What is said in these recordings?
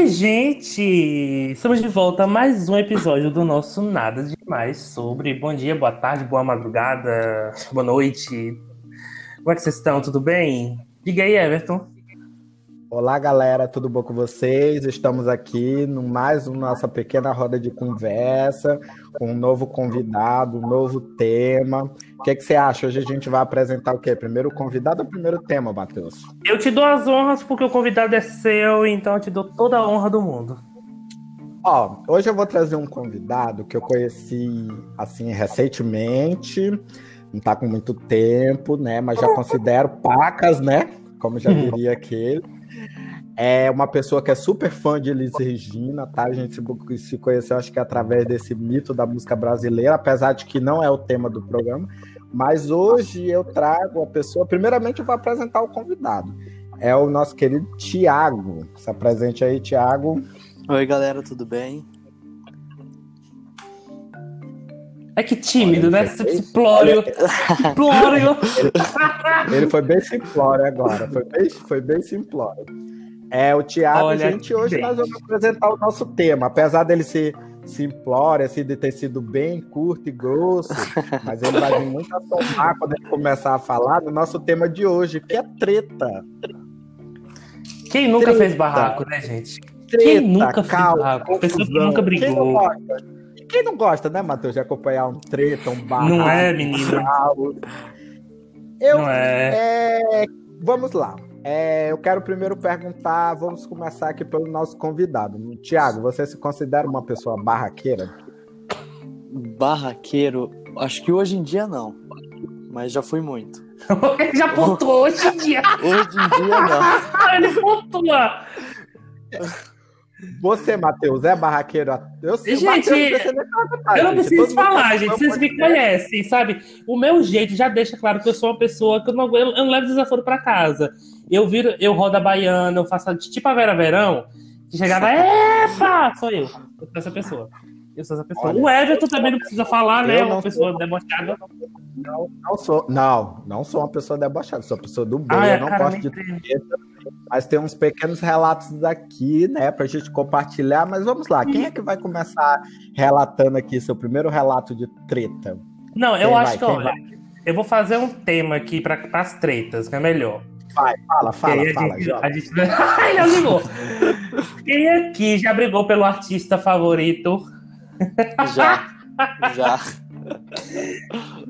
Oi, gente! Estamos de volta a mais um episódio do nosso Nada Demais sobre bom dia, boa tarde, boa madrugada, boa noite. Como é que vocês estão? Tudo bem? Diga aí, Everton. Olá, galera, tudo bom com vocês? Estamos aqui no mais uma nossa pequena roda de conversa, com um novo convidado, um novo tema. O que, é que você acha? Hoje a gente vai apresentar o quê? Primeiro convidado ou primeiro tema, Matheus? Eu te dou as honras porque o convidado é seu, então eu te dou toda a honra do mundo. Ó, hoje eu vou trazer um convidado que eu conheci assim recentemente, não tá com muito tempo, né? Mas já considero pacas, né? Como já diria aquele. É uma pessoa que é super fã de Elis Regina, tá? A gente se, conheceu, acho que através desse mito da música brasileira, apesar de que não é o tema do programa. Mas hoje eu trago a pessoa. Primeiramente, eu vou apresentar o convidado. É o nosso querido Tiago. Se apresente aí, Tiago. Oi, galera, tudo bem? É que tímido, Olha, né? Simplório. Simplório. Ele, ele, foi bem simplório agora. Foi bem, foi bem simplório. É, o Tiago, a gente, hoje bem. nós vamos apresentar o nosso tema. Apesar dele ser simplório, assim, de ter sido bem curto e grosso, mas ele vai vir muito a tomar quando ele começar a falar do nosso tema de hoje, que é treta. Quem nunca treta. fez barraco, né, gente? Treta, Quem nunca fez barraco? Pessoa que nunca brigou. Quem não gosta, Quem não gosta né, Matheus, de acompanhar um treta, um barraco? Não é, menino. Eu, não é. é. Vamos lá. É, eu quero primeiro perguntar, vamos começar aqui pelo nosso convidado. Tiago, você se considera uma pessoa barraqueira? Barraqueiro? Acho que hoje em dia não, mas já fui muito. Ele já pontuou hoje em dia. hoje em dia não. Ele pontua. Você, Matheus, é barraqueiro? Eu sei, gente, Mateus, não eu não preciso falar, gente. Vocês me conhecem, sabe? O meu jeito já deixa claro que eu sou uma pessoa que eu não, eu não levo desaforo para casa. Eu viro, eu rodo a baiana, eu faço tipo a Vera Verão, que chegava, epa! Sou eu. Eu sou essa pessoa. Eu sou essa pessoa. Olha, o Everton também não precisa falar, né? Uma pessoa debochada. Não, não sou. Não, não sou uma pessoa debochada, sou uma pessoa do bem. Ah, eu não gosto de treta, mas tem uns pequenos relatos daqui, né, pra gente compartilhar. Mas vamos lá, quem é que vai começar relatando aqui seu primeiro relato de treta? Não, eu quem acho vai? que, olha, eu vou fazer um tema aqui para as tretas, que é melhor. Vai, fala, fala, a fala. Gente, a gente... Ai, não ligou. Quem aqui já brigou pelo artista favorito? Já, já.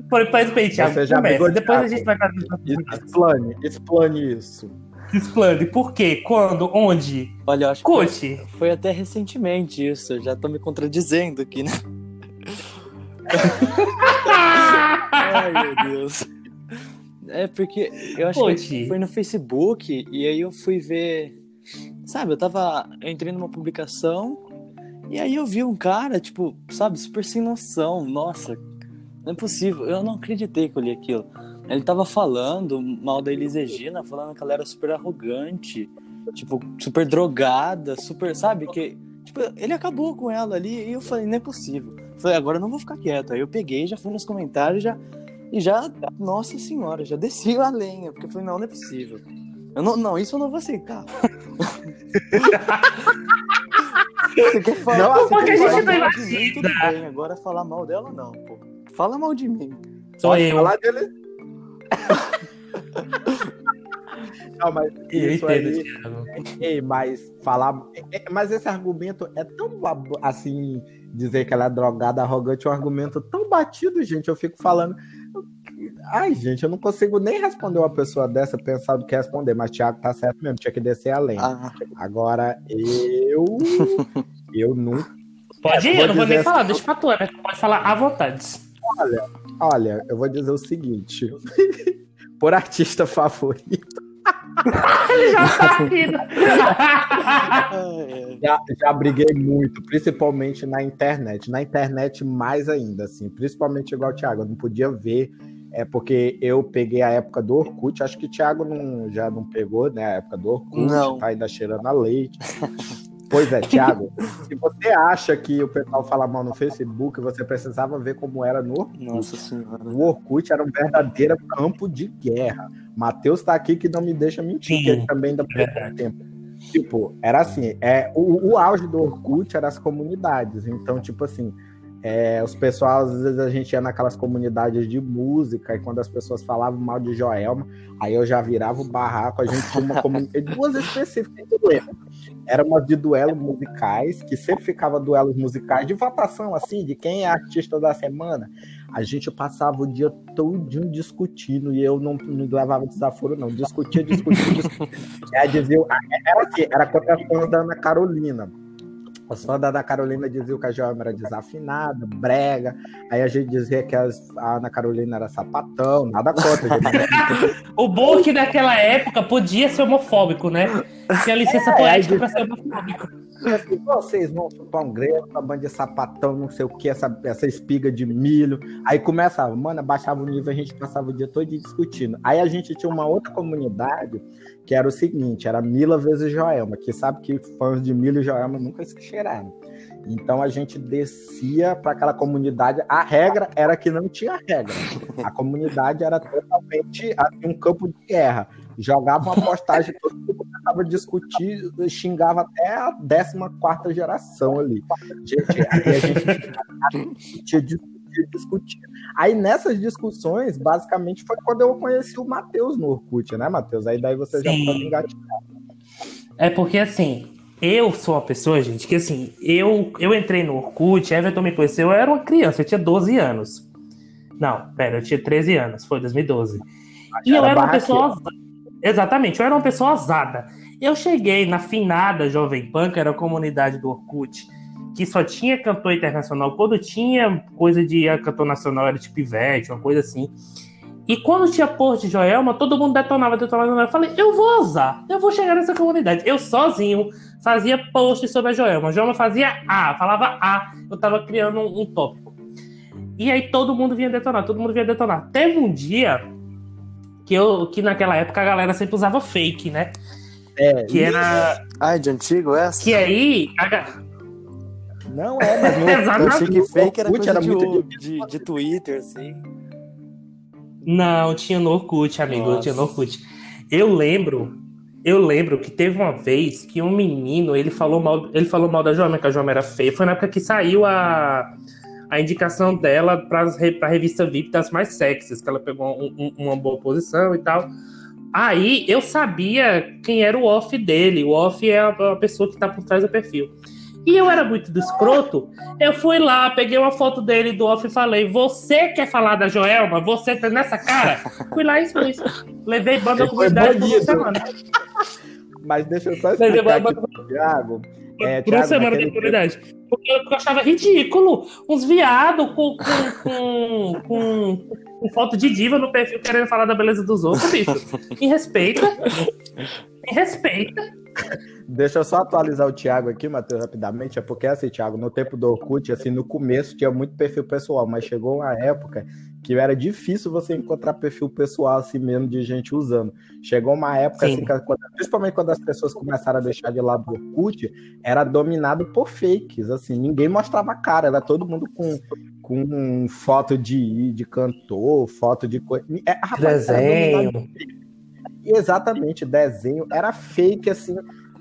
Por respeito, Thiago. Você já começa. Depois a gente vai fazer. Explane, explane isso. Explane. Por quê? Quando? Onde? Olha, eu acho Conte. que foi, até recentemente isso. Eu já tô me contradizendo aqui, né? Ai, meu Deus. É porque eu acho que foi no Facebook e aí eu fui ver. Sabe, eu tava. Eu entrei numa publicação e aí eu vi um cara, tipo, sabe, super sem noção. Nossa, não é possível. Eu não acreditei que eu li aquilo. Ele tava falando mal da Elis Regina, falando que ela era super arrogante, tipo, super drogada, super, sabe, que. Tipo, ele acabou com ela ali e eu falei, não é possível. Falei, agora eu não vou ficar quieto. Aí eu peguei, já fui nos comentários, já e já, nossa senhora, já desci a lenha, porque eu falei, não, não é possível. Eu não, não, isso eu não vou aceitar. você quer falar, não, você quer falar mal de mim, tudo bem. Agora falar mal dela, não, pô. Fala mal de mim. Só Pode eu. Falar dele. não, mas isso aí, é, mas falar, é, mas esse argumento é tão assim, dizer que ela é drogada, arrogante, é um argumento tão batido, gente. Eu fico falando, Ai, gente, eu não consigo nem responder uma pessoa dessa pensando que responder, mas Thiago tá certo mesmo, tinha que descer além. Ah. Agora, eu. eu não. Pode ir, eu não vou nem assim, falar, deixa pra tu, né? Pode falar à vontade. Olha, olha, eu vou dizer o seguinte: por artista favorito. Ele já tá rindo. já, já briguei muito, principalmente na internet. Na internet, mais ainda, assim. Principalmente igual o Thiago, eu não podia ver é porque eu peguei a época do Orkut, acho que o Thiago não, já não pegou, né? A época do Orkut, não. tá ainda cheirando a leite. pois é, Thiago, se você acha que o pessoal fala mal no Facebook, você precisava ver como era no Orkut. Nossa senhora. O Orkut era um verdadeiro campo de guerra. Matheus tá aqui que não me deixa mentir, Sim, que ele também ainda perdeu tempo. tipo, era assim, é, o, o auge do Orkut era as comunidades. Então, tipo assim, é, os pessoal, às vezes a gente ia naquelas comunidades de música, e quando as pessoas falavam mal de Joelma, aí eu já virava o barraco, a gente tinha uma comunidade, duas específicas que lembro. Era uma de duelos musicais, que sempre ficava duelos musicais de votação, assim, de quem é artista da semana. A gente passava o dia todinho discutindo, e eu não, não levava desaforo, não. Discutia, discutia, discutia. Aí dizia, era assim, era contra a da Ana Carolina os fãs da Ana Carolina diziam que a Joelma era desafinada, brega. Aí a gente dizia que as, a Ana Carolina era sapatão, nada contra. o bom é que naquela época podia ser homofóbico, né? Tinha licença é, poética pra ser homofóbico. Assim, vocês vão chupar um grego, uma banda de sapatão, não sei o que, essa, essa espiga de milho. Aí começa, mano, baixava o nível, a gente passava o dia todo discutindo. Aí a gente tinha uma outra comunidade que era o seguinte, era Mila vezes Joelma, que sabe que fãs de Mila e Joelma nunca cheiraram. Então a gente descia para aquela comunidade. A regra era que não tinha regra. A comunidade era totalmente assim, um campo de guerra. Jogava uma postagem, todo mundo começava a discutir, xingava até a 14 geração ali. Gente, a gente tinha discutir. Aí nessas discussões, basicamente, foi quando eu conheci o Matheus no Orkut, né, Matheus? Aí daí você Sim. já pode engatilhar. É porque assim, eu sou uma pessoa, gente, que assim, eu, eu entrei no Orkut, Everton me conheceu, eu era uma criança, eu tinha 12 anos. Não, pera, eu tinha 13 anos, foi 2012. E eu era uma pessoa. Exatamente, eu era uma pessoa ousada. Eu cheguei na finada Jovem Pan, que era a comunidade do Orkut, que só tinha cantor internacional. Quando tinha coisa de cantor nacional, era tipo Ivete, uma coisa assim. E quando tinha post de Joelma, todo mundo detonava, detonava. Eu falei, eu vou usar, eu vou chegar nessa comunidade. Eu sozinho fazia post sobre a Joelma. A Joelma fazia A, falava A. Eu tava criando um, um tópico. E aí todo mundo vinha detonar, todo mundo vinha detonar. Teve um dia que eu que naquela época a galera sempre usava fake, né? É, que era. Ai, de antigo essa? Que aí. A... Não é, mas no, eu achei que fake era coisa era de, muito de, de Twitter, assim. Não, tinha no Orkut, amigo. Nossa. Tinha no Orkut. Eu lembro, eu lembro que teve uma vez que um menino, ele falou mal, ele falou mal da Joana, que a Joana era feia. Foi na época que saiu a, a indicação dela para a revista VIP das mais sexys, que ela pegou um, um, uma boa posição e tal. Aí eu sabia quem era o off dele. O off é a, a pessoa que está por trás do perfil. E eu era muito escroto. Eu fui lá, peguei uma foto dele do off e falei: Você quer falar da Joelma? Você tá nessa cara? Fui lá e expus. Levei banda comunidade por uma semana. Mas deixa eu só explicar aqui pro Thiago. É, por uma semana de comunidade. Porque eu achava ridículo. Uns viados com, com, com, com, com foto de diva no perfil querendo falar da beleza dos outros, bicho. Me respeita. Me respeita. Deixa eu só atualizar o Thiago aqui, Matheus, rapidamente. É porque, assim, Thiago, no tempo do Orkut, assim, no começo tinha muito perfil pessoal, mas chegou uma época que era difícil você encontrar perfil pessoal, assim mesmo, de gente usando. Chegou uma época, assim, que, principalmente quando as pessoas começaram a deixar de lado o Orkut, era dominado por fakes, assim, ninguém mostrava a cara, era todo mundo com, com foto de, de cantor, foto de coisa. É, desenho. Exatamente, desenho. Era fake, assim.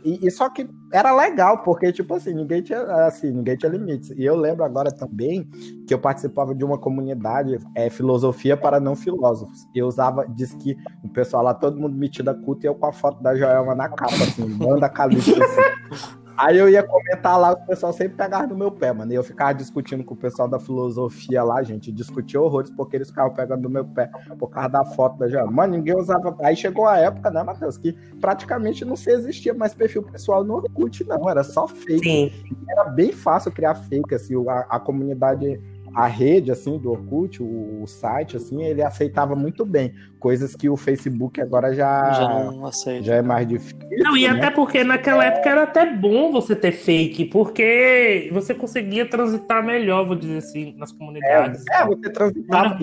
E, e, só que era legal, porque, tipo assim, ninguém tinha, assim, ninguém tinha limites. E eu lembro agora também que eu participava de uma comunidade, é, filosofia para não filósofos. Eu usava, diz que o pessoal lá, todo mundo metido a culto, e eu com a foto da Joelma na capa, assim, manda calixto, assim. Aí eu ia comentar lá, o pessoal sempre pegava no meu pé, mano. E eu ficava discutindo com o pessoal da filosofia lá, gente. Discutia horrores porque eles ficavam pegando no meu pé por causa da foto da Joana. Mano, ninguém usava. Aí chegou a época, né, Matheus, que praticamente não se existia mais perfil pessoal no Orkut, não. Era só fake. Sim. Era bem fácil criar fake, assim. A, a comunidade a rede assim do Orkut, o, o, site assim, ele aceitava muito bem, coisas que o Facebook agora já já, não aceita. já é mais difícil. Não, e né? até porque naquela época era até bom você ter fake, porque você conseguia transitar melhor, vou dizer assim, nas comunidades. É, é você transitava.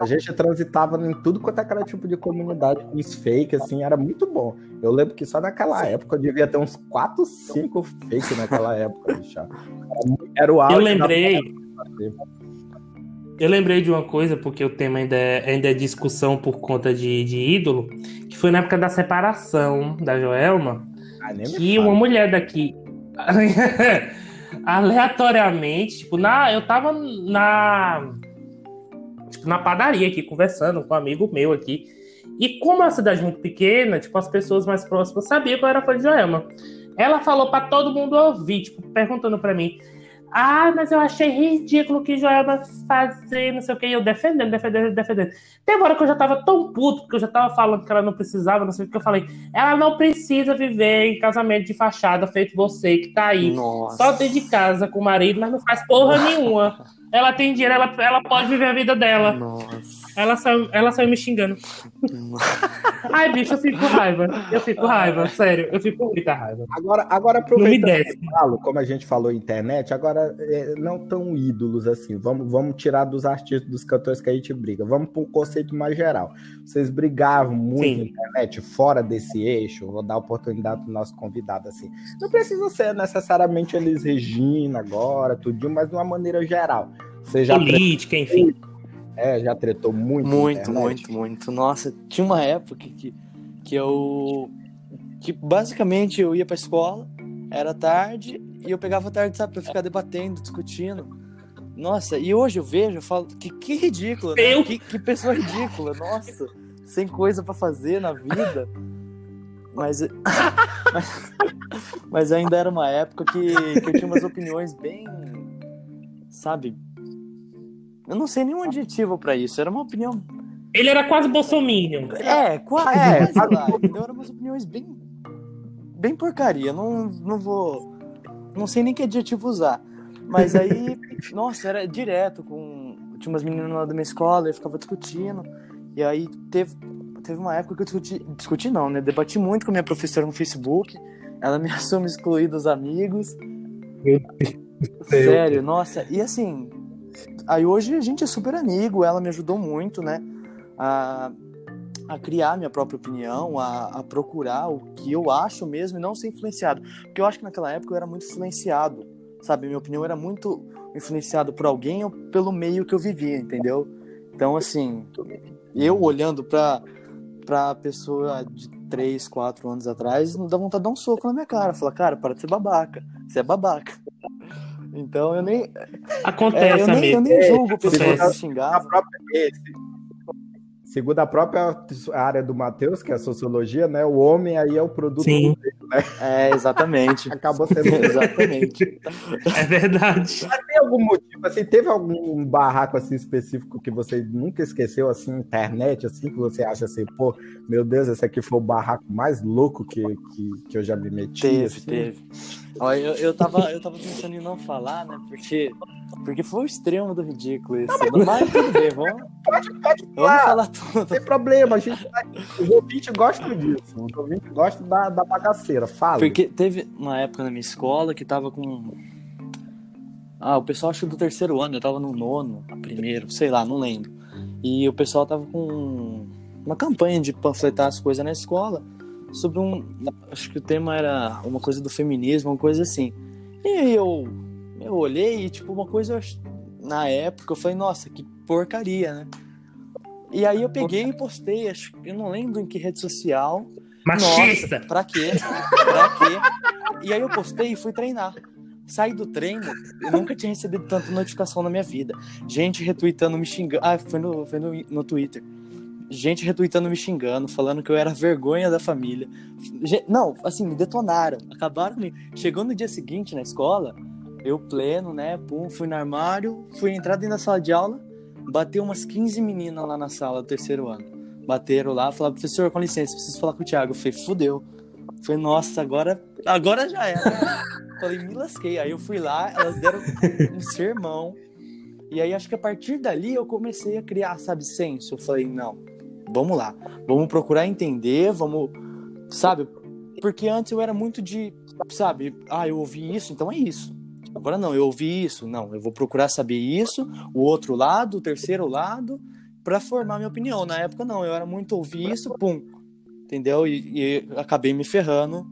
A gente transitava em tudo quanto é aquele tipo de comunidade com os fake, assim, era muito bom. Eu lembro que só naquela época eu devia ter uns 4, 5 fake naquela época, bicho. Era, era o auge. Eu lembrei. Eu lembrei de uma coisa, porque o tema ainda é, ainda é discussão por conta de, de ídolo, que foi na época da separação da Joelma. que uma mulher daqui aleatoriamente, tipo, na, eu tava na tipo, na padaria aqui conversando com um amigo meu aqui. E como é uma cidade muito pequena, tipo, as pessoas mais próximas sabiam que eu era fã de Joelma. Ela falou para todo mundo ouvir, tipo, perguntando para mim: ah, mas eu achei ridículo que Joelma fazer, não sei o que, e eu defendendo, defendendo, defendendo. Tem uma hora que eu já tava tão puto, porque eu já tava falando que ela não precisava, não sei o que eu falei. Ela não precisa viver em casamento de fachada feito você, que tá aí, Nossa. só dentro de casa com o marido, mas não faz porra nenhuma. Ela tem dinheiro, ela, ela pode viver a vida dela. Nossa. Ela saiu, ela saiu me xingando. Ai, bicho, eu fico com raiva. Eu fico com raiva, sério. Eu fico com muita raiva. Agora, agora aproveitando falo, como a gente falou internet, agora é, não tão ídolos assim. Vamos, vamos tirar dos artistas, dos cantores que a gente briga. Vamos para um conceito mais geral. Vocês brigavam muito Sim. na internet, fora desse eixo. Vou dar oportunidade para o nosso convidado assim. Não precisa ser necessariamente Elis Regina agora, tudinho, mas de uma maneira geral. Você já Política, enfim é, já tretou muito. Muito, muito, muito. Nossa, tinha uma época que, que eu. que basicamente eu ia pra escola, era tarde, e eu pegava tarde, sabe, pra ficar debatendo, discutindo. Nossa, e hoje eu vejo, eu falo, que, que ridículo, né? Que, que pessoa ridícula, nossa, sem coisa para fazer na vida. Mas, mas, mas ainda era uma época que, que eu tinha umas opiniões bem, sabe, eu não sei nenhum adjetivo para isso, era uma opinião. Ele era quase bolsominion. É, quase, é, quase lá. Entendeu? Eram umas opiniões bem. bem porcaria. Não, não vou. Não sei nem que adjetivo usar. Mas aí, nossa, era direto com. Tinha umas meninas lá da minha escola, eu ficava discutindo. E aí teve, teve uma época que eu discuti. Discuti não, né? Debati muito com a minha professora no Facebook. Ela me assume excluir dos amigos. Sério, nossa. E assim, Aí hoje a gente é super amigo, ela me ajudou muito, né? A, a criar minha própria opinião, a, a, procurar o que eu acho mesmo e não ser influenciado. Porque eu acho que naquela época eu era muito influenciado, sabe? Minha opinião era muito influenciada por alguém ou pelo meio que eu vivia, entendeu? Então, assim, eu olhando pra, pra pessoa de 3, 4 anos atrás, não dá vontade de dar um soco na minha cara. Falar, cara, para de ser babaca. Você é babaca. Então eu nem. Acontece, é, eu, nem, eu nem julgo pessoas xingar. A própria, Segundo a própria área do Matheus, que é a sociologia, né? O homem aí é o produto Sim. do né? É, exatamente. Acabou sendo. exatamente. É verdade. Mas tem algum motivo, assim, teve algum barraco assim específico que você nunca esqueceu, assim, internet, assim, que você acha assim, pô, meu Deus, esse aqui foi o barraco mais louco que, que, que eu já me meti? Teve, assim. teve. Eu, eu, tava, eu tava pensando em não falar, né? Porque, porque foi o extremo do ridículo isso. Não, mas... tudo bem, vamos. Pode, pode vamos falar tudo. Não tem problema, a gente vai... Os ouvintes gostam disso. Os ouvintes gostam da, da bagaceira. Fala. Porque teve uma época na minha escola que tava com. Ah, o pessoal acho do terceiro ano, eu tava no nono, primeiro, sei lá, não lembro. E o pessoal tava com uma campanha de panfletar as coisas na escola sobre um. Acho que o tema era uma coisa do feminismo, uma coisa assim. E eu, eu olhei e, tipo, uma coisa. Na época eu falei, nossa, que porcaria, né? E aí eu peguei e postei, acho eu não lembro em que rede social. Machista! Nossa, pra quê? Pra quê? E aí eu postei e fui treinar. Saí do treino, eu nunca tinha recebido tanta notificação na minha vida. Gente retweetando, me xingando. Ah, foi no, foi no, no Twitter gente retweetando me xingando, falando que eu era vergonha da família. Não, assim, me detonaram, acabaram me. Chegou no dia seguinte na escola, eu pleno, né? Pum, fui no armário, fui entrar dentro da sala de aula, bateu umas 15 meninas lá na sala do terceiro ano. Bateram lá, falaram, professor, com licença, preciso falar com o Thiago. Eu falei, fudeu. Falei, nossa, agora, agora já era. falei, me lasquei. Aí eu fui lá, elas deram um sermão. E aí acho que a partir dali eu comecei a criar, sabe, senso. Eu falei, não, vamos lá, vamos procurar entender, vamos, sabe? Porque antes eu era muito de, sabe, ah, eu ouvi isso, então é isso. Agora não, eu ouvi isso, não, eu vou procurar saber isso, o outro lado, o terceiro lado, para formar minha opinião. Na época não, eu era muito ouvir isso, pum, entendeu? E, e acabei me ferrando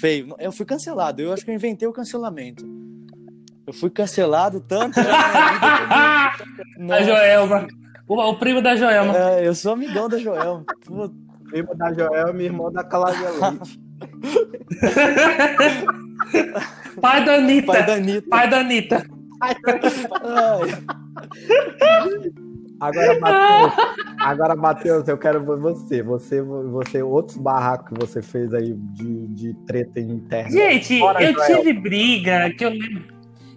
feio. Eu fui cancelado, eu acho que eu inventei o cancelamento. Eu fui cancelado tanto vida. A Joelma. O, o primo da Joelma. É, eu sou amigão da Joelma. Primo da Joelma e irmão da Cláudia Leite. Pai da Anitta. Pai da Anitta. Pai da Anitta. Agora, Matheus, agora, Matheus, eu quero você. Você, você, outros barracos que você fez aí de, de treta interna. Gente, Fora eu Joel. tive briga que eu lembro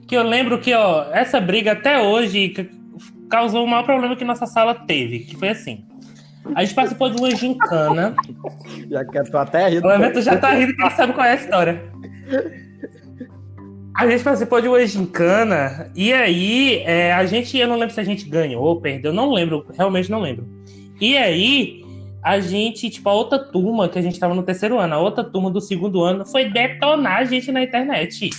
que eu lembro que, ó, essa briga até hoje causou o maior problema que nossa sala teve, que foi assim. A gente participou de uma gincana. Já que eu tô até rindo. O Everton já tá rindo, quem sabe qual é a história. A gente participou de uma gincana, e aí é, a gente, eu não lembro se a gente ganhou ou perdeu, não lembro, realmente não lembro. E aí, a gente, tipo, a outra turma, que a gente tava no terceiro ano, a outra turma do segundo ano, foi detonar a gente na internet.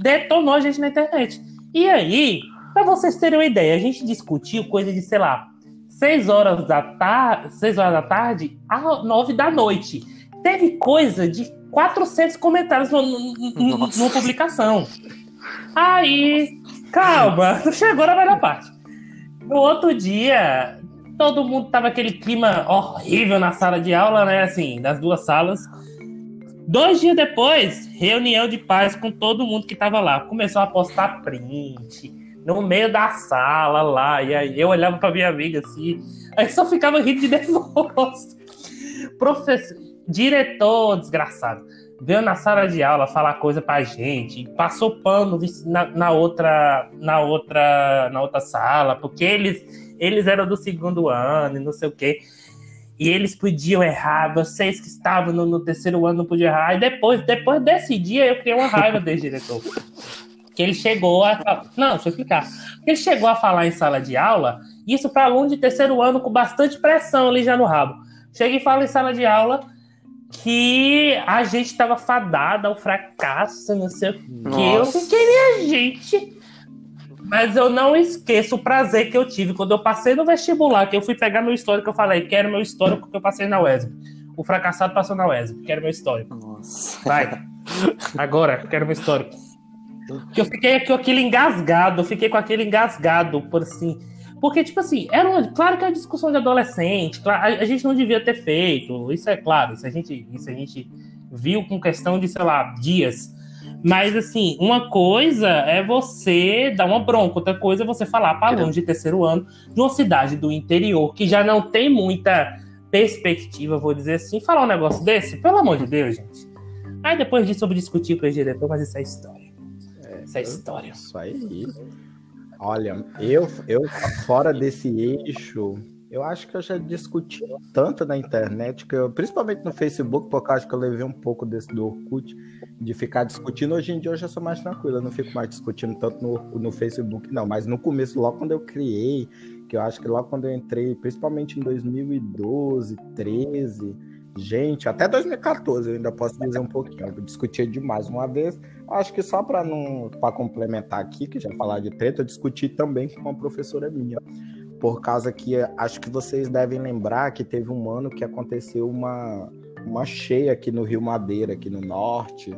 Detonou a gente na internet. E aí, para vocês terem uma ideia, a gente discutiu coisa de, sei lá, 6 horas da tarde, 6 horas da tarde a 9 da noite. Teve coisa de 400 comentários no, no, numa publicação. Aí, calma, não chegou na melhor parte. No outro dia, todo mundo tava aquele clima horrível na sala de aula, né? Assim, das duas salas. Dois dias depois, reunião de paz com todo mundo que tava lá. Começou a postar print no meio da sala lá. E aí eu olhava pra minha amiga assim, aí só ficava rindo de nervoso. Professor, diretor desgraçado, veio na sala de aula falar coisa pra gente, passou pano na, na, outra, na outra, na outra sala, porque eles, eles eram do segundo ano e não sei o quê. E eles podiam errar, vocês que estavam no, no terceiro ano não podiam errar. E depois, depois desse dia, eu criei uma raiva desse diretor que ele chegou a. Não, deixa eu explicar. Ele chegou a falar em sala de aula, isso para aluno de terceiro ano com bastante pressão ali já no rabo. Chega e fala em sala de aula que a gente estava fadada ao fracasso, não sei o quê. Eu fiquei, minha gente. Mas eu não esqueço o prazer que eu tive quando eu passei no vestibular, que eu fui pegar meu histórico, eu falei, quero meu histórico que eu passei na UESB. O fracassado passou na UESB, quero meu histórico. Nossa. Vai. Agora, quero meu histórico. Que eu fiquei com aquele engasgado, eu fiquei com aquele engasgado, por assim. Porque, tipo assim, era uma, claro que é uma discussão de adolescente, a, a, gente não devia ter feito, isso é claro, isso a, gente, isso a gente viu com questão de, sei lá, dias. Mas, assim, uma coisa é você dar uma bronca, outra coisa é você falar para alunos de terceiro ano de uma cidade do interior que já não tem muita perspectiva, vou dizer assim, falar um negócio desse, pelo amor de Deus, gente. Aí depois disso eu vou discutir com o diretor, mas isso é história essa história. Isso aí. Olha, eu, eu fora desse eixo, eu acho que eu já discuti tanto na internet, que eu, principalmente no Facebook, porque eu acho que eu levei um pouco desse do Orkut, de ficar discutindo. Hoje em dia eu já sou mais tranquilo, eu não fico mais discutindo tanto no, no Facebook, não. Mas no começo, logo quando eu criei, que eu acho que logo quando eu entrei, principalmente em 2012, 13 Gente, até 2014 eu ainda posso dizer um pouquinho. Eu discutia demais uma vez. Acho que só para não para complementar aqui, que já falar de treta, eu discuti também com uma professora minha. Por causa que acho que vocês devem lembrar que teve um ano que aconteceu uma, uma cheia aqui no Rio Madeira, aqui no norte.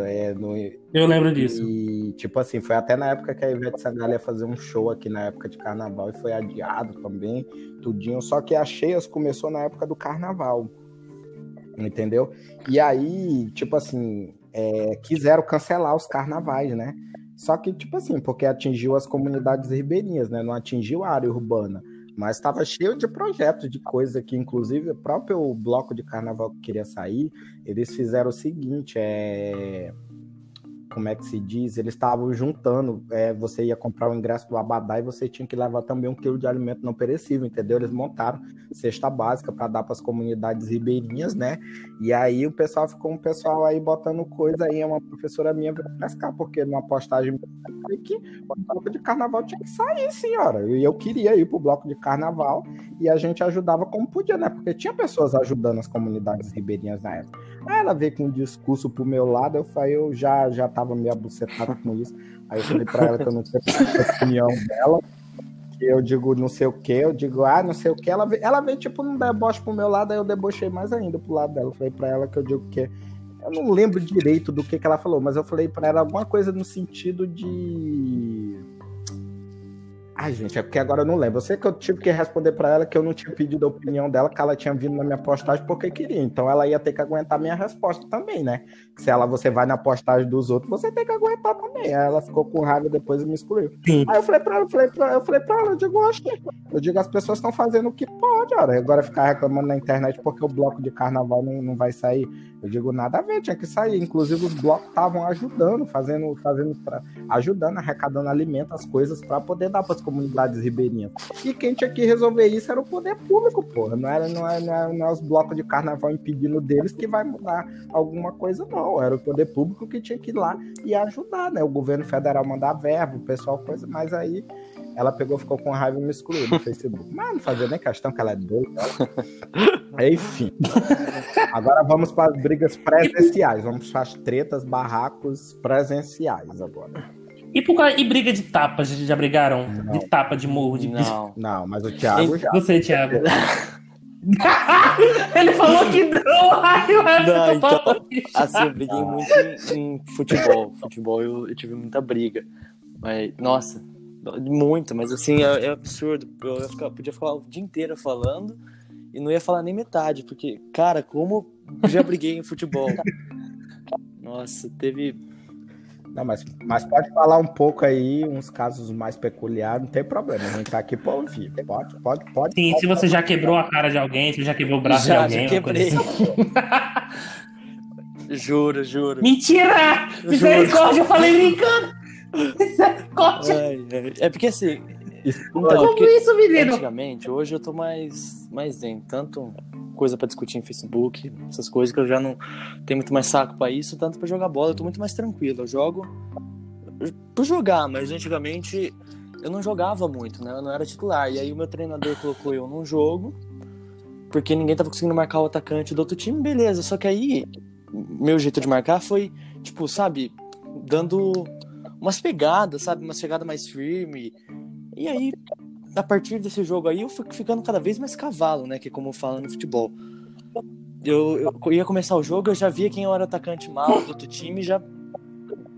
É, no, eu lembro disso. E, tipo assim, foi até na época que a Ivete Sangalo ia fazer um show aqui na época de carnaval e foi adiado também, tudinho. Só que as cheias começou na época do carnaval entendeu? E aí, tipo assim, é, quiseram cancelar os carnavais, né? Só que, tipo assim, porque atingiu as comunidades ribeirinhas, né? Não atingiu a área urbana. Mas estava cheio de projetos, de coisa que, inclusive, o próprio bloco de carnaval que queria sair, eles fizeram o seguinte: é como é que se diz, eles estavam juntando, é, você ia comprar o ingresso do Abadá e você tinha que levar também um quilo de alimento não perecível, entendeu? Eles montaram cesta básica para dar para as comunidades ribeirinhas, né? E aí o pessoal ficou um pessoal aí botando coisa aí, uma professora minha veio pescar, porque numa postagem que o bloco de carnaval tinha que sair, senhora. E eu queria ir pro bloco de carnaval e a gente ajudava como podia, né? Porque tinha pessoas ajudando as comunidades ribeirinhas na época. Ela veio com um discurso pro meu lado, eu falei, eu já já tava meio abucetada com isso. Aí eu falei pra ela que eu não sei a opinião dela. Que eu digo não sei o que, eu digo, ah, não sei o que. Ela veio, ela veio tipo num deboche pro meu lado, aí eu debochei mais ainda pro lado dela. Eu falei pra ela que eu digo que. Eu não lembro direito do que, que ela falou, mas eu falei para ela alguma coisa no sentido de Ai, gente, é porque agora eu não lembro. Eu sei que eu tive que responder para ela que eu não tinha pedido a opinião dela, que ela tinha vindo na minha postagem porque queria. Então ela ia ter que aguentar minha resposta também, né? Se ela você vai na postagem dos outros, você tem que aguentar também. Aí ela ficou com raiva depois e me excluiu. Sim. Aí eu falei pra ela, eu falei pra, eu falei pra ela, eu digo, oxe, eu digo, as pessoas estão fazendo o que pode, ora. Agora ficar reclamando na internet porque o bloco de carnaval não, não vai sair. Eu digo, nada a ver, tinha que sair. Inclusive, os blocos estavam ajudando, fazendo, fazendo pra, ajudando, arrecadando alimento, as coisas, para poder dar para as comunidades ribeirinhas. E quem tinha que resolver isso era o poder público, porra. Não era, não era, não era, não era os blocos de carnaval impedindo deles que vai mudar alguma coisa, não. Era o poder público que tinha que ir lá e ajudar, né? O governo federal mandar verbo, o pessoal, coisa, mas aí ela pegou, ficou com raiva e me excluiu no Facebook. Mas não fazia nem questão que ela é doida. Enfim. Agora vamos para as brigas presenciais. Vamos para as tretas, barracos presenciais agora. E, por, e briga de tapas? Já brigaram? Não. De tapa, de morro? De... Não. Não, mas o Thiago já. Você, Thiago. Ele falou que não, ai, não então, assim, eu briguei muito em, em futebol. Futebol eu, eu, tive muita briga. Mas, nossa, muito, mas assim, é, é absurdo. Eu podia ficar o dia inteiro falando e não ia falar nem metade, porque, cara, como já briguei em futebol. Nossa, teve. Não, mas, mas pode falar um pouco aí, uns casos mais peculiares, não tem problema, a gente tá aqui pra ouvir. Pode, pode, pode. Sim, pode, se você já quebrou a cara de alguém, se já quebrou o braço já, de alguém. Já quebrei. Assim. juro, juro. Mentira! Misericórdia, eu falei brincando! Misericórdia! É, é porque assim, então, Como isso, menino? Antigamente, hoje eu tô mais, mais dentro. Tanto coisa para discutir em Facebook, essas coisas que eu já não tenho muito mais saco para isso, tanto para jogar bola, eu tô muito mais tranquilo. Eu jogo por jogar, mas antigamente eu não jogava muito, né? Eu não era titular. E aí o meu treinador colocou eu num jogo, porque ninguém tava conseguindo marcar o atacante do outro time, beleza. Só que aí meu jeito de marcar foi, tipo, sabe, dando umas pegadas, sabe? Uma chegada mais firme. E aí, a partir desse jogo aí, eu fui ficando cada vez mais cavalo, né? Que é como fala no futebol. Eu, eu ia começar o jogo, eu já via quem era o atacante mal do outro time, já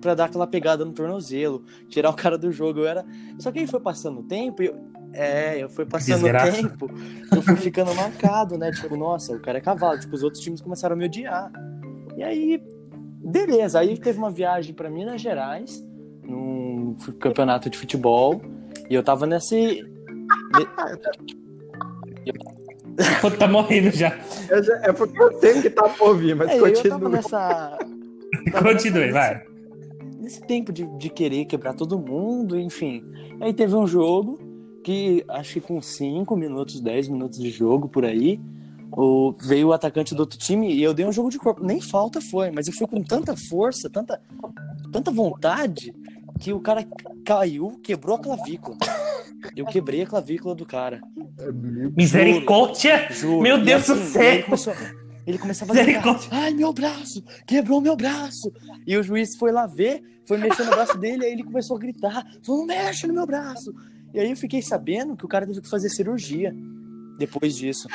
para dar aquela pegada no tornozelo, tirar o cara do jogo. Eu era. Só que aí foi passando o tempo, eu... é, eu fui passando o tempo, eu fui ficando marcado, né? Tipo, nossa, o cara é cavalo. Tipo, os outros times começaram a me odiar. E aí, beleza. Aí teve uma viagem para Minas Gerais, num campeonato de futebol. E eu tava nesse. Pô, tá morrendo já. já. É porque eu sei que tá por vir, mas é, continue. Eu tava nessa. Tava continue, nessa, vai. Nesse tempo de, de querer quebrar todo mundo, enfim. Aí teve um jogo que acho que com 5 minutos, 10 minutos de jogo por aí, o, veio o atacante do outro time e eu dei um jogo de corpo. Nem falta foi, mas eu fui com tanta força, tanta, tanta vontade, que o cara caiu, quebrou a clavícula. Eu quebrei a clavícula do cara. Misericórdia! Juro. Meu Deus assim, do céu! Ele, começou, ele começava a gritar, ai, meu braço! Quebrou meu braço! E o juiz foi lá ver, foi mexer no braço dele, aí ele começou a gritar, falou, não mexe no meu braço! E aí eu fiquei sabendo que o cara teve que fazer cirurgia depois disso.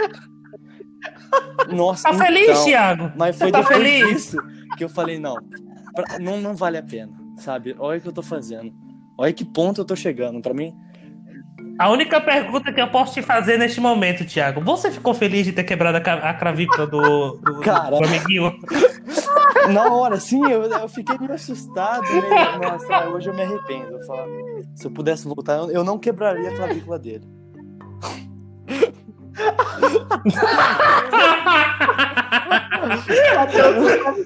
Nossa, tá então, feliz, Thiago? Mas foi tá depois feliz? disso que eu falei, não, pra, não, não vale a pena sabe? Olha o que eu tô fazendo. Olha que ponto eu tô chegando. Para mim. A única pergunta que eu posso te fazer neste momento, Thiago, você ficou feliz de ter quebrado a clavícula do, do, Cara, do amiguinho? Na hora, sim, eu, eu fiquei meio assustado. Meio, nossa, hoje eu me arrependo. Eu falo, se eu pudesse voltar, eu não quebraria a clavícula dele.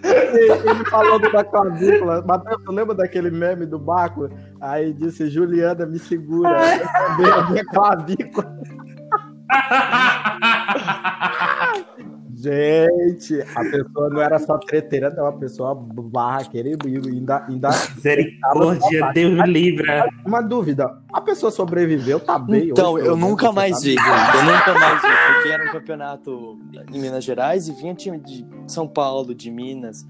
ele falou da clavícula. Matheus, lembra daquele meme do Baco? Aí disse: Juliana, me segura. Eu a minha clavícula. Gente, a pessoa não era só treteira, não. A pessoa barraqueira e ainda. ainda Misericórdia, Deus me livre. Uma dúvida: a pessoa sobreviveu, tá bem? Então, eu nunca mais vi. Eu nunca mais vi, porque era um campeonato em Minas Gerais e vinha time de São Paulo, de Minas.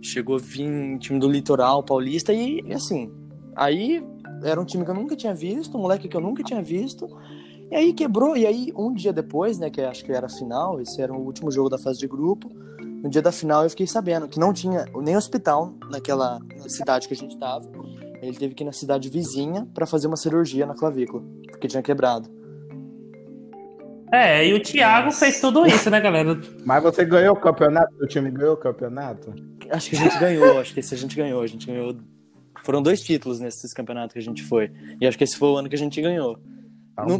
Chegou a vir time do litoral paulista e, assim. Aí era um time que eu nunca tinha visto, um moleque que eu nunca tinha visto. E aí quebrou, e aí um dia depois, né, que acho que era a final, esse era o último jogo da fase de grupo, no dia da final eu fiquei sabendo que não tinha nem hospital naquela cidade que a gente tava. Ele teve que ir na cidade vizinha para fazer uma cirurgia na clavícula. porque tinha quebrado. É, e o Thiago fez tudo isso, né, galera? Mas você ganhou o campeonato? O time ganhou o campeonato? Acho que a gente ganhou, acho que esse a gente ganhou. A gente ganhou. Foram dois títulos nesses campeonatos que a gente foi. E acho que esse foi o ano que a gente ganhou.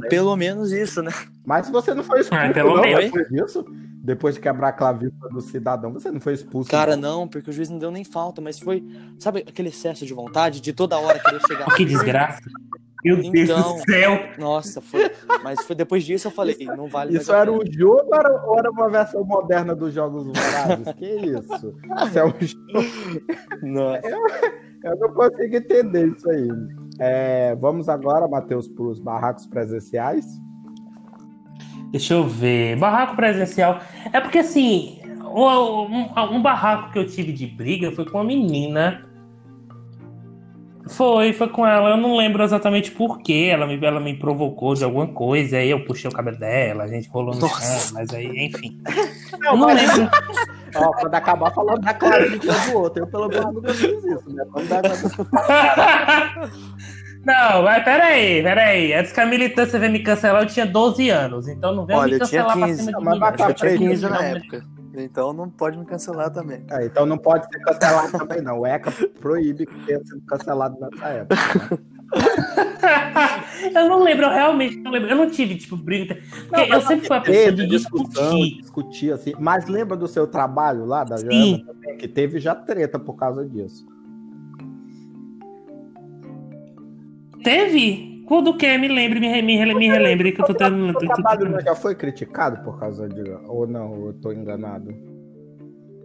Pelo menos isso, né? Mas você não foi expulso, ah, pelo não, menos. depois disso? Depois de quebrar a clavícula do cidadão, você não foi expulso? Cara, não. não, porque o juiz não deu nem falta, mas foi, sabe, aquele excesso de vontade de toda hora querer chegar. que desgraça. Meu então, Deus do então, céu! Nossa, foi. Mas foi depois disso eu falei, isso, não vale Isso era um jogo ou era, ou era, uma versão moderna dos Jogos Vorazes? que isso? Isso é um jogo. Nossa. Eu, eu não consigo entender isso aí. É, vamos agora, Matheus, para os barracos presenciais. Deixa eu ver. Barraco presencial. É porque assim, um, um, um barraco que eu tive de briga foi com uma menina foi, foi com ela. Eu não lembro exatamente porquê. Ela me, ela me provocou de alguma coisa. Aí eu puxei o cabelo dela, a gente rolou no Nossa. chão, mas aí, enfim. Não, eu não mas... lembro. Ó, quando acabar falando da Clara de do outro, eu pelo menos nunca fiz isso, né? Vamos dar Não, mas peraí, peraí. Antes que a militância veio me cancelar, eu tinha 12 anos. Então não veio Olha, me cancelar eu tinha 15, pra cima de mim. Eu tinha 15 na época. Então não pode me cancelar também. É, então não pode ser cancelado também, não. O ECA proíbe que tenha sido cancelado nessa época. Né? eu não lembro, eu realmente não lembro. Eu não tive, tipo, briga. Não, eu sempre fui a pessoa de discutir. discutir assim. Mas lembra do seu trabalho lá da também? Que teve já treta por causa disso. Teve? Quando que me lembre, me, me, me relembre que eu tô tendo. O trabalho já foi criticado por causa de. Ou não, eu tô enganado?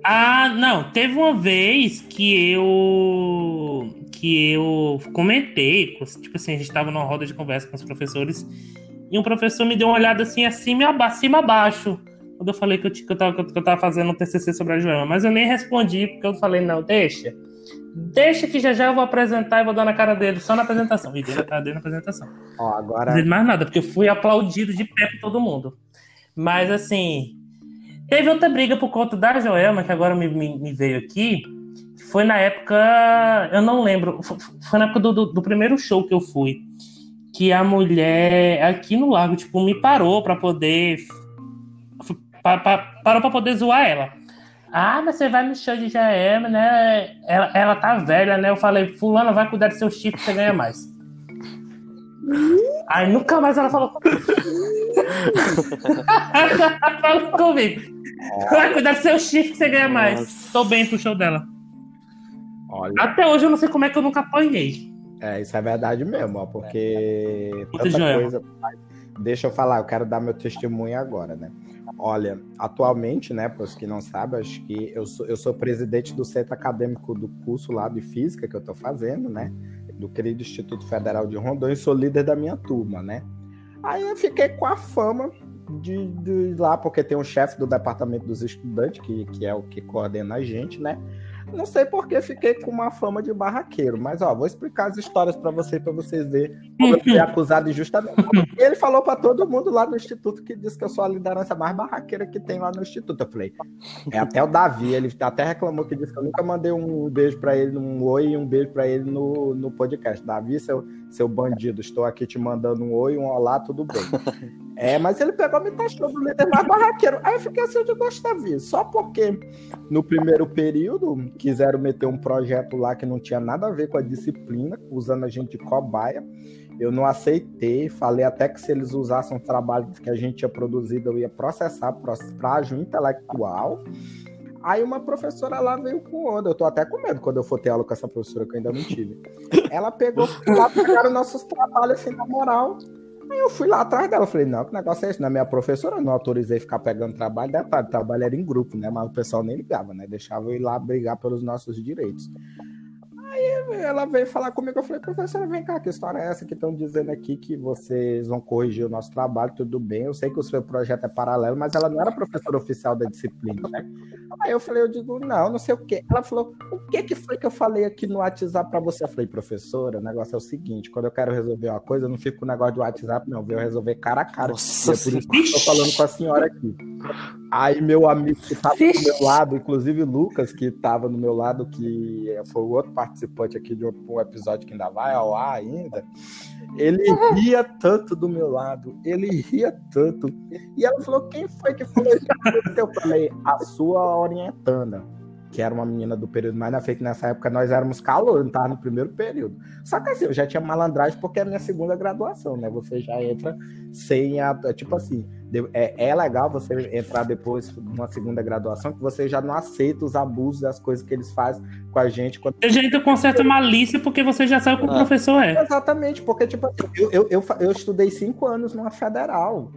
Ah, não. Teve uma vez que eu. que eu comentei. Tipo assim, a gente tava numa roda de conversa com os professores. E um professor me deu uma olhada assim, acima, acima abaixo. Quando eu falei que eu, que eu, tava, que eu tava fazendo um TCC sobre a Joana. Mas eu nem respondi, porque eu falei, não, deixa. Deixa que já já eu vou apresentar e vou dar na cara dele, só na apresentação. E dei na cara dele na apresentação. Ó, agora... Não mais nada, porque eu fui aplaudido de pé por todo mundo. Mas assim, teve outra briga por conta da Joelma, que agora me, me, me veio aqui. Foi na época, eu não lembro, foi na época do, do, do primeiro show que eu fui. Que a mulher aqui no lago, tipo, me parou para poder. parou para poder zoar ela. Ah, mas você vai no show de Jaema, né? Ela, ela tá velha, né? Eu falei, fulano, vai cuidar do seu chifre, você ganha mais. Aí nunca mais ela falou. Falou comigo. Vai cuidar do seu chifre que você ganha mais. Nossa. Tô bem pro show dela. Olha. Até hoje eu não sei como é que eu nunca apanhei. É, isso é verdade mesmo, ó, porque. Tanta coisa... Deixa eu falar, eu quero dar meu testemunho agora, né? Olha, atualmente, né, para os que não sabem, acho que eu sou, eu sou presidente do centro acadêmico do curso lá de física que eu estou fazendo, né, do querido Instituto Federal de Rondônia, e sou líder da minha turma, né. Aí eu fiquei com a fama de, de lá, porque tem um chefe do departamento dos estudantes, que, que é o que coordena a gente, né, não sei porque fiquei com uma fama de barraqueiro, mas ó, vou explicar as histórias para você para vocês verem como eu fui acusado injustamente. Ele falou para todo mundo lá no instituto que disse que eu sou a liderança mais barraqueira que tem lá no instituto. Eu falei, é até o Davi, ele até reclamou que disse que eu nunca mandei um beijo para ele, um oi e um beijo para ele no, no podcast. Davi, seu, seu bandido, estou aqui te mandando um oi, um olá, tudo bem. É, mas ele pegou me taxou do líder mais barraqueiro. Aí eu fiquei assim, eu gosto Davi, só porque no primeiro período quiseram meter um projeto lá que não tinha nada a ver com a disciplina, usando a gente de cobaia. Eu não aceitei, falei até que se eles usassem um trabalho que a gente tinha produzido, eu ia processar prágio intelectual. Aí uma professora lá veio com onda. Eu tô até com medo quando eu for ter aula com essa professora que eu ainda não tive. Ela pegou lá, pegaram nossos trabalhos assim, na moral. Aí eu fui lá atrás dela, falei, não, que negócio é esse? Na minha professora, não autorizei ficar pegando trabalho, detalhe, trabalho era em grupo, né? Mas o pessoal nem ligava, né? Deixava eu ir lá brigar pelos nossos direitos. Aí ela veio falar comigo, eu falei, professora, vem cá, que história é essa que estão dizendo aqui que vocês vão corrigir o nosso trabalho, tudo bem, eu sei que o seu projeto é paralelo, mas ela não era professora oficial da disciplina, né? Aí eu falei, eu digo, não, não sei o quê. Ela falou, o que que foi que eu falei aqui no WhatsApp para você? Eu falei, professora, o negócio é o seguinte, quando eu quero resolver uma coisa, eu não fico com o negócio de WhatsApp, não, eu venho resolver cara a cara. Nossa, e é por isso que eu tô falando com a senhora aqui. Aí meu amigo que tava do meu lado, inclusive Lucas, que tava no meu lado, que foi o outro participante aqui de um episódio que ainda vai ao ar ainda, ele ria tanto do meu lado, ele ria tanto. E ela falou: quem foi que falou isso? Eu falei, a sua orientanda, que era uma menina do período mais na frente, nessa época nós éramos calor, não tava no primeiro período. Só que assim, eu já tinha malandragem porque é minha segunda graduação, né? Você já entra sem a. Tipo assim é, é legal você entrar depois numa segunda graduação, que você já não aceita os abusos das coisas que eles fazem com a gente. Quando... Você já entra com certa malícia porque você já sabe o que ah. o professor é. Exatamente, porque, tipo, eu, eu, eu, eu estudei cinco anos numa federal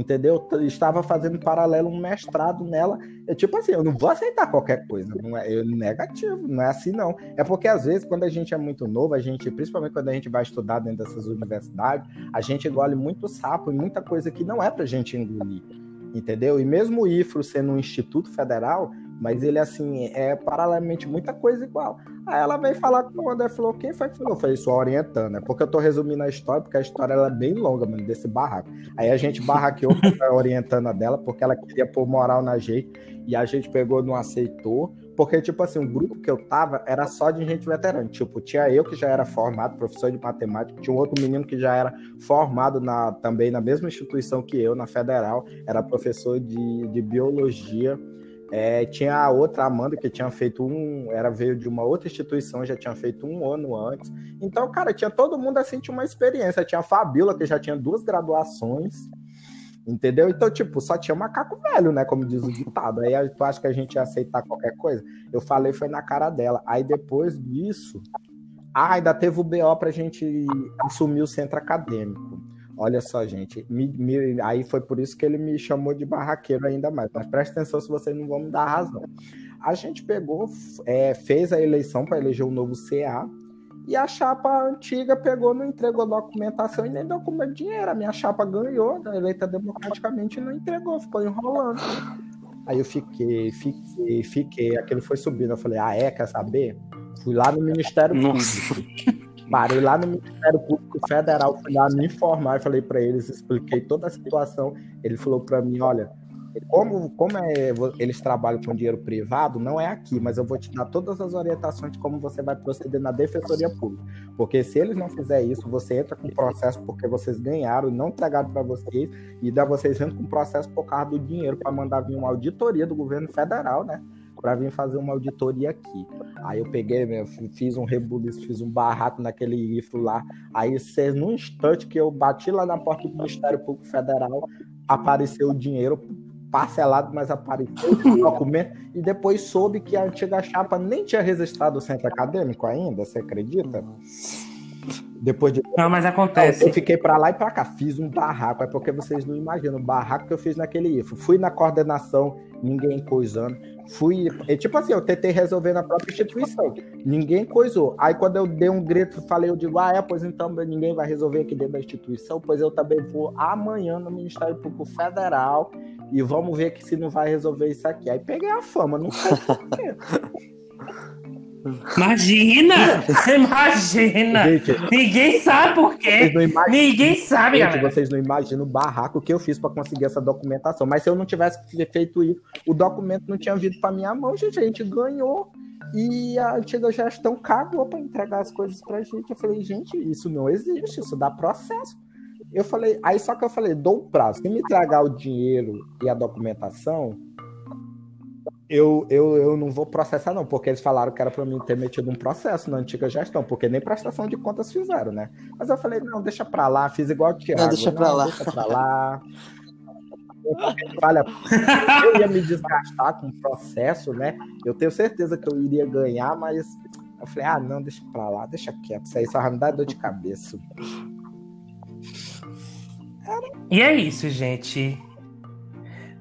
entendeu? Eu estava fazendo paralelo um mestrado nela. Eu, tipo assim, eu não vou aceitar qualquer coisa, não é eu, negativo, não é assim não. É porque às vezes quando a gente é muito novo, a gente, principalmente quando a gente vai estudar dentro dessas universidades, a gente engole muito sapo e muita coisa que não é pra gente engolir. Entendeu? E mesmo o IFRO sendo um instituto federal, mas ele, assim, é paralelamente muita coisa igual. Aí ela veio falar com o André falou: quem foi que falou? Eu falei, só orientando, né? Porque eu tô resumindo a história, porque a história ela é bem longa, mano, desse barraco. Aí a gente barraqueou a orientando dela, porque ela queria pôr moral na gente, e a gente pegou, não aceitou. Porque, tipo assim, o grupo que eu tava era só de gente veterana. Tipo, tinha eu que já era formado, professor de matemática, tinha um outro menino que já era formado na, também na mesma instituição que eu, na federal, era professor de, de biologia. É, tinha a outra Amanda que tinha feito um, era veio de uma outra instituição, já tinha feito um ano antes. Então, cara, tinha todo mundo assim, tinha uma experiência. Tinha a Fabíola, que já tinha duas graduações, entendeu? Então, tipo, só tinha macaco velho, né? Como diz o ditado. Aí tu acha que a gente ia aceitar qualquer coisa? Eu falei, foi na cara dela. Aí depois disso, ah, ainda teve o BO pra gente assumir o centro acadêmico. Olha só, gente. Me, me, aí foi por isso que ele me chamou de barraqueiro ainda mais. Mas presta atenção se vocês não vão me dar razão. A gente pegou, é, fez a eleição para eleger o um novo CA. E a chapa antiga pegou, não entregou documentação e nem documento dinheiro. A minha chapa ganhou, eleita democraticamente, e não entregou, ficou enrolando. Aí eu fiquei, fiquei, fiquei. Aquilo foi subindo. Eu falei, ah, é? Quer saber? Fui lá no Ministério Público. Parei lá no Ministério Público Federal, fui lá me informar, falei para eles, expliquei toda a situação. Ele falou para mim, olha, como, como é, eles trabalham com dinheiro privado, não é aqui, mas eu vou te dar todas as orientações de como você vai proceder na defensoria pública. Porque se eles não fizerem isso, você entra com processo porque vocês ganharam não entregaram para vocês, e dá vocês entram com processo por causa do dinheiro para mandar vir uma auditoria do governo federal, né? Para vir fazer uma auditoria aqui. Aí eu peguei, meu, fiz um rebuliço, fiz um barraco naquele IFRO lá. Aí, cês, num instante que eu bati lá na porta do Ministério Público Federal, apareceu o dinheiro parcelado, mas apareceu o documento. E depois soube que a antiga chapa nem tinha registrado o centro acadêmico ainda, você acredita? Depois de. Não, mas acontece. Eu fiquei para lá e para cá, fiz um barraco. É porque vocês não imaginam o barraco que eu fiz naquele IFO. Fui na coordenação, ninguém coisando. Fui. É, tipo assim, eu tentei resolver na própria instituição. Ninguém coisou. Aí quando eu dei um grito, falei, eu digo, ah, é, pois então ninguém vai resolver aqui dentro da instituição, pois eu também vou amanhã no Ministério Público Federal e vamos ver que se não vai resolver isso aqui. Aí peguei a fama, não sei por quê. Imagina! Imagina! Gente, Ninguém sabe por quê. Ninguém sabe, gente, Vocês não imaginam o barraco que eu fiz para conseguir essa documentação. Mas se eu não tivesse feito isso, o documento não tinha vindo para minha mão, gente. A gente ganhou e a antiga gestão cagou para entregar as coisas pra gente. Eu falei, gente, isso não existe, isso dá processo. Eu falei, aí só que eu falei, dou o prazo. Se me entregar o dinheiro e a documentação, eu, eu, eu não vou processar, não, porque eles falaram que era para mim ter metido um processo na antiga gestão, porque nem prestação de contas fizeram, né? Mas eu falei, não, deixa para lá, fiz igual o Thiago. Não, deixa para lá. Deixa pra lá. Olha, eu ia me desgastar com o processo, né? Eu tenho certeza que eu iria ganhar, mas eu falei, ah, não, deixa pra lá, deixa quieto. Isso aí só vai me dar dor de cabeça. E é isso, gente.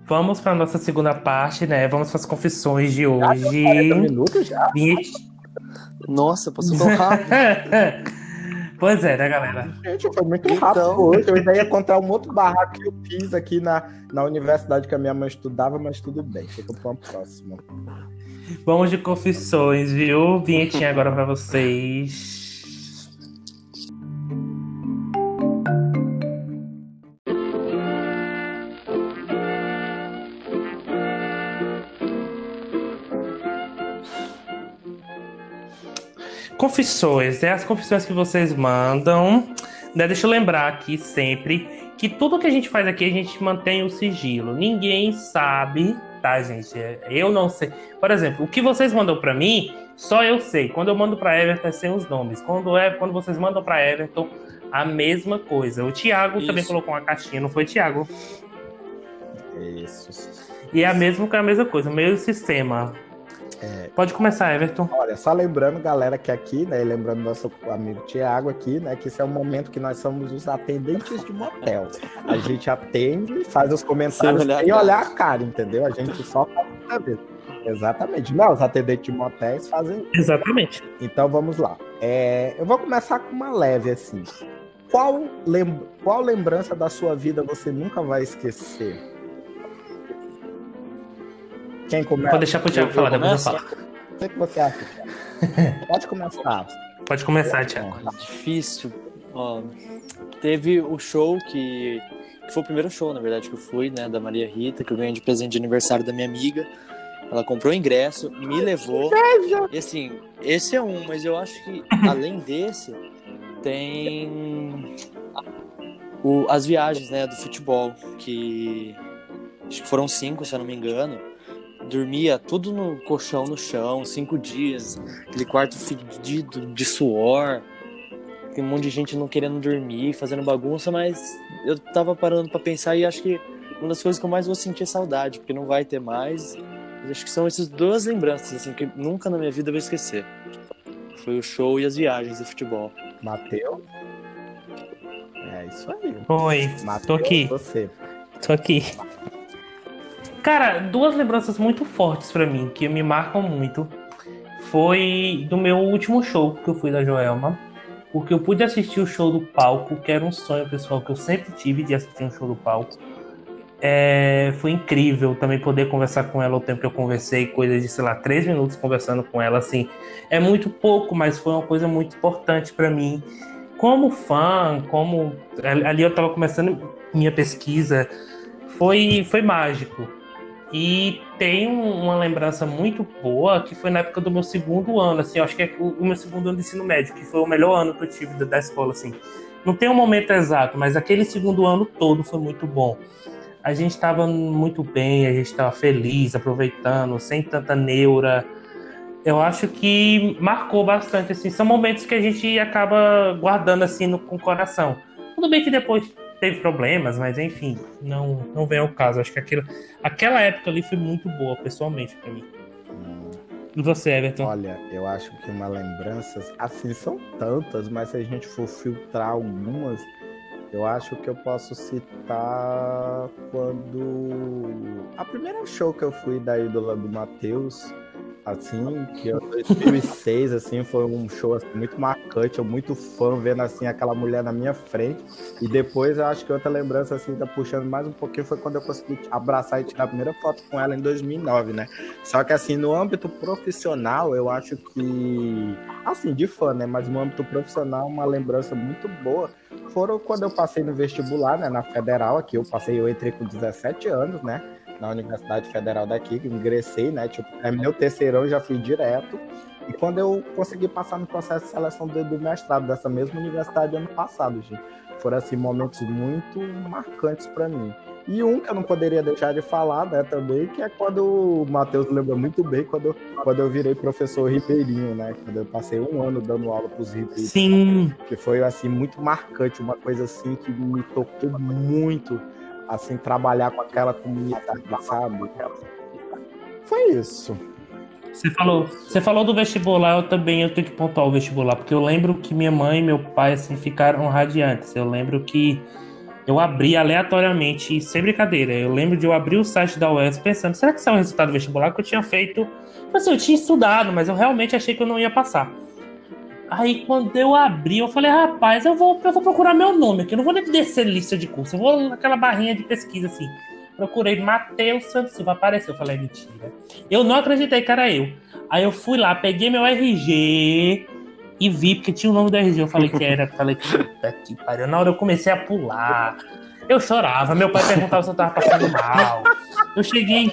Vamos para nossa segunda parte, né? Vamos para as confissões de hoje. Já minutos já. Nossa, passou tão rápido. Pois é, né, galera? Gente, foi muito então... rápido hoje. Eu ainda ia contar um outro barraco que eu fiz aqui na, na universidade que a minha mãe estudava, mas tudo bem. Fica para uma próxima. Vamos de confissões, viu? Vinhetinha agora para vocês. Confissões, é as confissões que vocês mandam. Né? Deixa eu lembrar aqui sempre que tudo que a gente faz aqui a gente mantém o sigilo. Ninguém sabe, tá, gente? Eu não sei. Por exemplo, o que vocês mandam para mim, só eu sei. Quando eu mando para Everton, é sem os nomes. Quando é, quando vocês mandam para Everton, a mesma coisa. O Thiago Isso. também colocou uma caixinha, não foi Thiago? Isso. E é a mesma, é a mesma coisa, o mesmo sistema. É, Pode começar, Everton. Olha, só lembrando, galera, que aqui, né, lembrando nosso amigo Tiago aqui, né, que esse é o momento que nós somos os atendentes de motel. A gente atende, faz os comentários sem olhar, sem olhar a cara, entendeu? A gente só faz Exatamente. Não, os atendentes de motéis fazem. Exatamente. Então vamos lá. É, eu vou começar com uma leve assim. Qual, lem... Qual lembrança da sua vida você nunca vai esquecer? Quem começa? Vou deixar pro Thiago falar, depois eu falo. O que, você acha, Pode começar. Pode começar, Thiago. É difícil. Ó, teve o show que, que, foi o primeiro show, na verdade, que eu fui, né, da Maria Rita, que eu ganhei de presente de aniversário da minha amiga. Ela comprou o ingresso, me levou. E assim, esse é um, mas eu acho que além desse, tem o, as viagens, né, do futebol, que acho que foram cinco, se eu não me engano dormia tudo no colchão no chão, cinco dias, aquele quarto fedido de suor, tem um monte de gente não querendo dormir, fazendo bagunça, mas eu tava parando para pensar e acho que uma das coisas que eu mais vou sentir é saudade, porque não vai ter mais. Mas acho que são essas duas lembranças assim que nunca na minha vida eu vou esquecer. Foi o show e as viagens de futebol. Mateu? É isso aí. Oi, Mateus, tô aqui. Você. Tô aqui. Cara, duas lembranças muito fortes para mim, que me marcam muito, foi do meu último show que eu fui da Joelma, porque eu pude assistir o show do palco, que era um sonho pessoal que eu sempre tive de assistir um show do palco. É, foi incrível também poder conversar com ela o tempo que eu conversei, coisa de, sei lá, três minutos conversando com ela, assim. É muito pouco, mas foi uma coisa muito importante para mim. Como fã, como. Ali eu tava começando minha pesquisa, foi, foi mágico. E tem uma lembrança muito boa que foi na época do meu segundo ano, assim, acho que é o, meu segundo ano de ensino médio, que foi o melhor ano que eu tive da escola, assim. Não tem um momento exato, mas aquele segundo ano todo foi muito bom. A gente estava muito bem, a gente estava feliz, aproveitando, sem tanta neura. Eu acho que marcou bastante, assim, são momentos que a gente acaba guardando assim no, com o coração. Tudo bem que depois teve problemas, mas enfim, não, não vem ao caso. Acho que aquilo, aquela época ali foi muito boa, pessoalmente, para mim. E você, Everton? Olha, eu acho que uma lembrança, assim, são tantas, mas se a gente for filtrar algumas, eu acho que eu posso citar quando. A primeira show que eu fui da ídola do Matheus assim, que em 2006, assim, foi um show assim, muito marcante, eu muito fã vendo, assim, aquela mulher na minha frente, e depois eu acho que outra lembrança, assim, tá puxando mais um pouquinho, foi quando eu consegui abraçar e tirar a primeira foto com ela em 2009, né, só que, assim, no âmbito profissional, eu acho que, assim, de fã, né, mas no âmbito profissional, uma lembrança muito boa, foram quando eu passei no vestibular, né, na Federal aqui, eu passei, eu entrei com 17 anos, né, na Universidade Federal daqui, que ingressei, né? Tipo, é meu terceirão, já fui direto. E quando eu consegui passar no processo de seleção do, do mestrado dessa mesma universidade ano passado, gente, foram assim momentos muito marcantes para mim. E um que eu não poderia deixar de falar, né, também, que é quando o Matheus lembra muito bem, quando, eu, quando eu virei professor ribeirinho, né? Quando eu passei um ano dando aula para os ribeirinhos. Sim. Que foi, assim, muito marcante, uma coisa, assim, que me tocou muito assim, trabalhar com aquela comunidade, sabe? Foi isso. Você falou, você falou do vestibular, eu também eu tenho que pontuar o vestibular, porque eu lembro que minha mãe e meu pai assim ficaram radiantes. Eu lembro que eu abri aleatoriamente, sem brincadeira. Eu lembro de eu abrir o site da UES pensando, será que isso é o resultado do vestibular que eu tinha feito? Assim, eu tinha estudado, mas eu realmente achei que eu não ia passar. Aí quando eu abri, eu falei, rapaz, eu vou, eu vou procurar meu nome aqui. Eu não vou nem descer lista de curso. Eu vou naquela barrinha de pesquisa assim. Procurei Matheus Santos Silva, apareceu. Eu falei, mentira. Eu não acreditei que era eu. Aí eu fui lá, peguei meu RG e vi, porque tinha o nome do RG. Eu falei que era. Falei, puta que pariu. Na hora eu comecei a pular. Eu chorava. Meu pai perguntava se eu tava passando mal. Eu cheguei.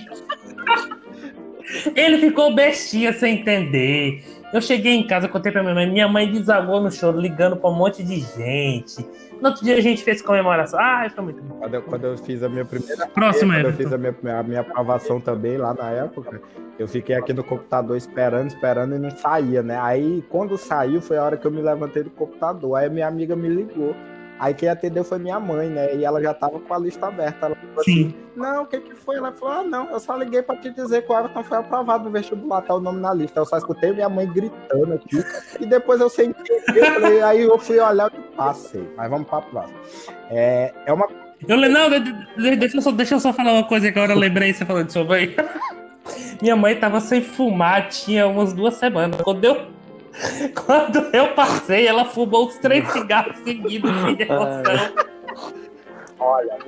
Ele ficou bestinha sem entender. Eu cheguei em casa, contei pra minha mãe. Minha mãe desagou no choro, ligando pra um monte de gente. No outro dia a gente fez comemoração. Ah, foi muito bom. Quando eu, quando eu fiz a minha primeira. Próximo, Quando eu fiz a minha, a minha aprovação também lá na época, eu fiquei aqui no computador esperando, esperando e não saía, né? Aí quando saiu foi a hora que eu me levantei do computador. Aí a minha amiga me ligou. Aí quem atendeu foi minha mãe, né? E ela já tava com a lista aberta. Ela falou Sim. assim: Não, o que que foi? Ela falou: Ah, não, eu só liguei pra te dizer que o Everton foi aprovado no vestibular, tá o nome na lista. Eu só escutei minha mãe gritando aqui. e depois eu sei falei, aí eu fui olhar e passei. Mas vamos pra próxima. É, é uma. Eu, não, deixa eu, só, deixa eu só falar uma coisa que agora eu lembrei você falando de sua mãe. Minha mãe tava sem fumar, tinha umas duas semanas. Quando eu Quando eu passei, ela fumou os três cigarros seguidos de emoção. Olha,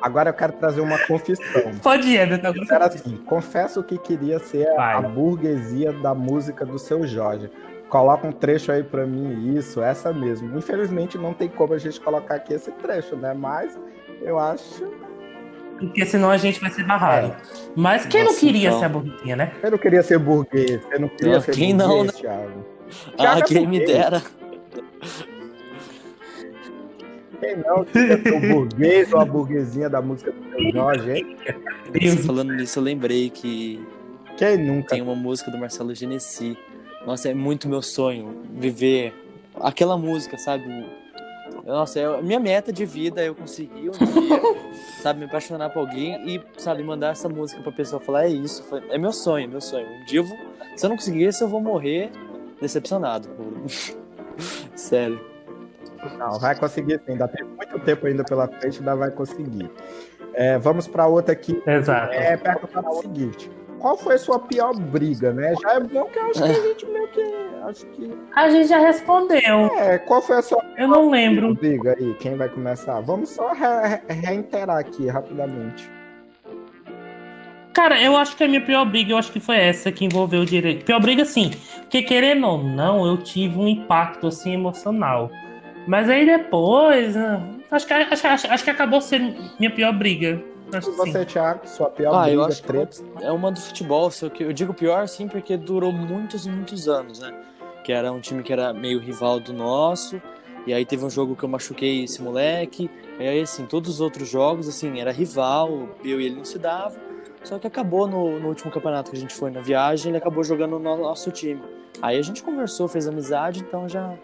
agora eu quero trazer uma confissão. Pode ir, Everton. Era assim, confesso que queria ser Vai. a burguesia da música do seu Jorge. Coloca um trecho aí pra mim, isso, essa mesmo. Infelizmente não tem como a gente colocar aqui esse trecho, né? Mas eu acho porque senão a gente vai ser barrado. É. Mas quem Nossa, não queria então... ser a burguesinha, né? Eu não queria ser burguês, eu não queria não, ser quem burguês, não, né? Thiago. Ah, é quem me dera. Quem não o burguês ou a burguesinha da música do seu Jorge, hein? Você falando nisso, eu lembrei que quem nunca? Tem uma música do Marcelo Genesi. Nossa, é muito meu sonho viver aquela música, sabe? Nossa, é minha meta de vida é eu conseguir um dia, sabe, me apaixonar por alguém e, sabe, mandar essa música pra pessoa falar, é isso, é meu sonho, meu sonho. Um dia eu vou, se eu não conseguir isso, eu vou morrer decepcionado. Sério. Não, vai conseguir sim, ainda tem muito tempo ainda pela frente, ainda vai conseguir. É, vamos para outra aqui. Exato. É, perguntar o seguinte: qual foi a sua pior briga, né? Já é bom que eu acho que a gente meio que. Acho que... A gente já respondeu. É, qual foi a sua Eu não lembro. briga aí? Quem vai começar? Vamos só re reiterar aqui rapidamente. Cara, eu acho que a minha pior briga, eu acho que foi essa que envolveu o direito. Pior briga, sim. Porque querendo ou não, eu tive um impacto assim emocional. Mas aí depois, né, acho que, acho, acho, acho que acabou sendo minha pior briga. Acho e você, sim. Thiago, sua pior ah, briga, eu acho treta? É uma do futebol, só que eu digo pior sim porque durou muitos e muitos anos, né? Que era um time que era meio rival do nosso, e aí teve um jogo que eu machuquei esse moleque, e aí assim, todos os outros jogos, assim, era rival, eu e ele não se davam, só que acabou no, no último campeonato que a gente foi na viagem, ele acabou jogando no nosso time. Aí a gente conversou, fez amizade, então já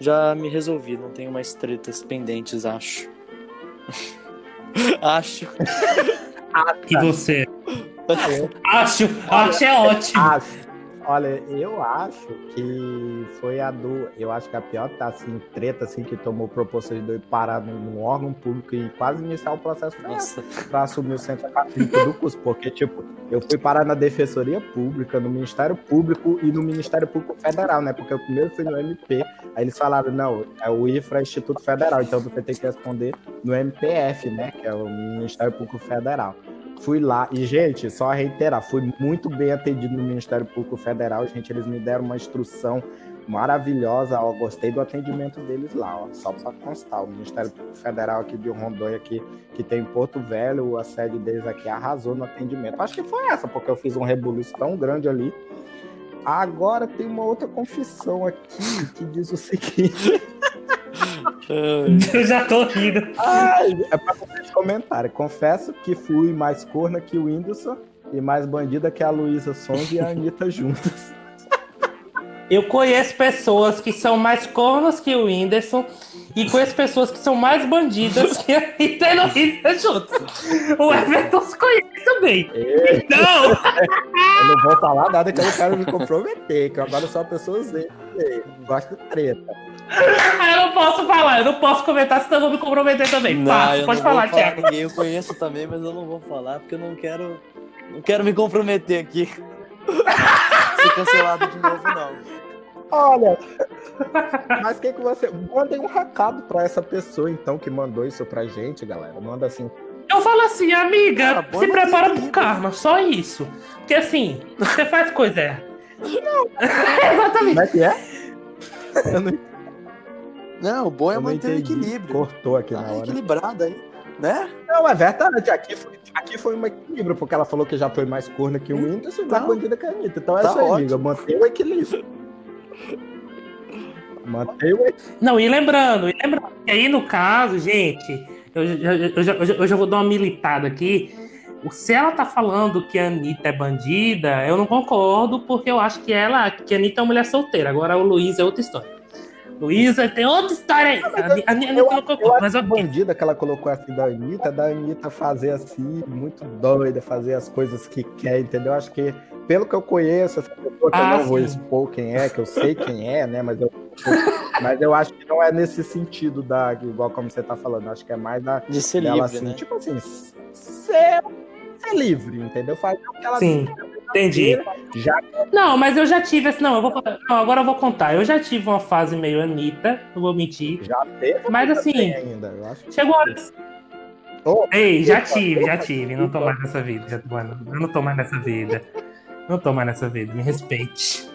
já me resolvi, não tenho mais tretas pendentes, acho. acho. E você? acho, acho é ótimo. Acho. Olha, eu acho que foi a do. Eu acho que a pior tá assim, treta assim, que tomou proposição de eu parar num, órgão público e quase iniciar o processo para assumir o centro acadêmico do curso. Porque, tipo, eu fui parar na Defensoria Pública, no Ministério Público e no Ministério Público Federal, né? Porque eu primeiro fui no MP, aí eles falaram, não, é o IFRA Instituto Federal, então você tem que responder no MPF, né? Que é o Ministério Público Federal. Fui lá e, gente, só reiterar, fui muito bem atendido no Ministério Público Federal, gente. Eles me deram uma instrução maravilhosa, ó, gostei do atendimento deles lá, ó, só para constar. O Ministério Público Federal aqui de Rondônia, aqui, que tem em Porto Velho, a sede deles aqui arrasou no atendimento. Acho que foi essa, porque eu fiz um rebuliço tão grande ali. Agora tem uma outra confissão aqui que diz o seguinte. Eu já tô rindo. Ai, é pra vocês comentarem. Confesso que fui mais corna que o Whindersson e mais bandida que a Luísa Song e a Anitta juntas. Eu conheço pessoas que são mais cornas que o Whindersson e conheço pessoas que são mais bandidas que e a Luísa juntas. O Everton se conhece também. Ei. Não! eu não vou falar nada que eu não quero me comprometer, que eu agora sou uma pessoa Z. Gosto de treta. eu não posso falar, eu não posso comentar, senão eu vou me comprometer também. Não, Passa, pode falar, falar Thiago. Ninguém, eu conheço também, mas eu não vou falar porque eu não quero. Não quero me comprometer aqui. Ser cancelado de novo, não. Olha, mas o que, que você. Mandem um recado pra essa pessoa, então, que mandou isso pra gente, galera. Manda assim. Eu falo assim, amiga, Cara, se prepara pro karma, só isso. Porque assim, você faz coisa errada. Não. Exatamente. Como é que é? Eu não... não, o bom é manter o equilíbrio. Cortou aqui tá na hora. equilibrada aí, né? Não, é verdade. Aqui foi, aqui foi um equilíbrio, porque ela falou que já foi mais corna que o Whindersson e mais bandida que a Anitta. Então é tá isso aí, amiga. Manter o equilíbrio. Manter o. Não, e lembrando, e lembrando que aí no caso, gente, eu, eu, eu, já, eu já vou dar uma militada aqui se ela tá falando que a Anitta é bandida, eu não concordo, porque eu acho que ela, que a Anitta é uma mulher solteira. Agora o Luiz é outra história. Luísa tem outra história aí. a, Anitta não colocou, mas a bandida que ela colocou assim da Anitta, da Anitta fazer assim, muito doida, fazer as coisas que quer, entendeu? Acho que, pelo que eu conheço, essa pessoa que ah, eu não sim. vou expor quem é, que eu sei quem é, né? Mas eu, mas eu acho que não é nesse sentido da, igual como você tá falando, acho que é mais da. De ser dela, livre, assim, né? Tipo assim, ser ser livre, entendeu? Fazer o que ela Sim. Entendi. Já... Não, mas eu já tive assim. Não, eu vou não, agora eu vou contar. Eu já tive uma fase meio Anitta, não vou mentir. Já teve? Mas assim. Ainda, eu acho chegou a. Oh, Ei, já tive, já tive. Não tô mais nessa vida. Já, mano, eu não tô mais nessa vida. Não tô mais nessa vida. Me respeite.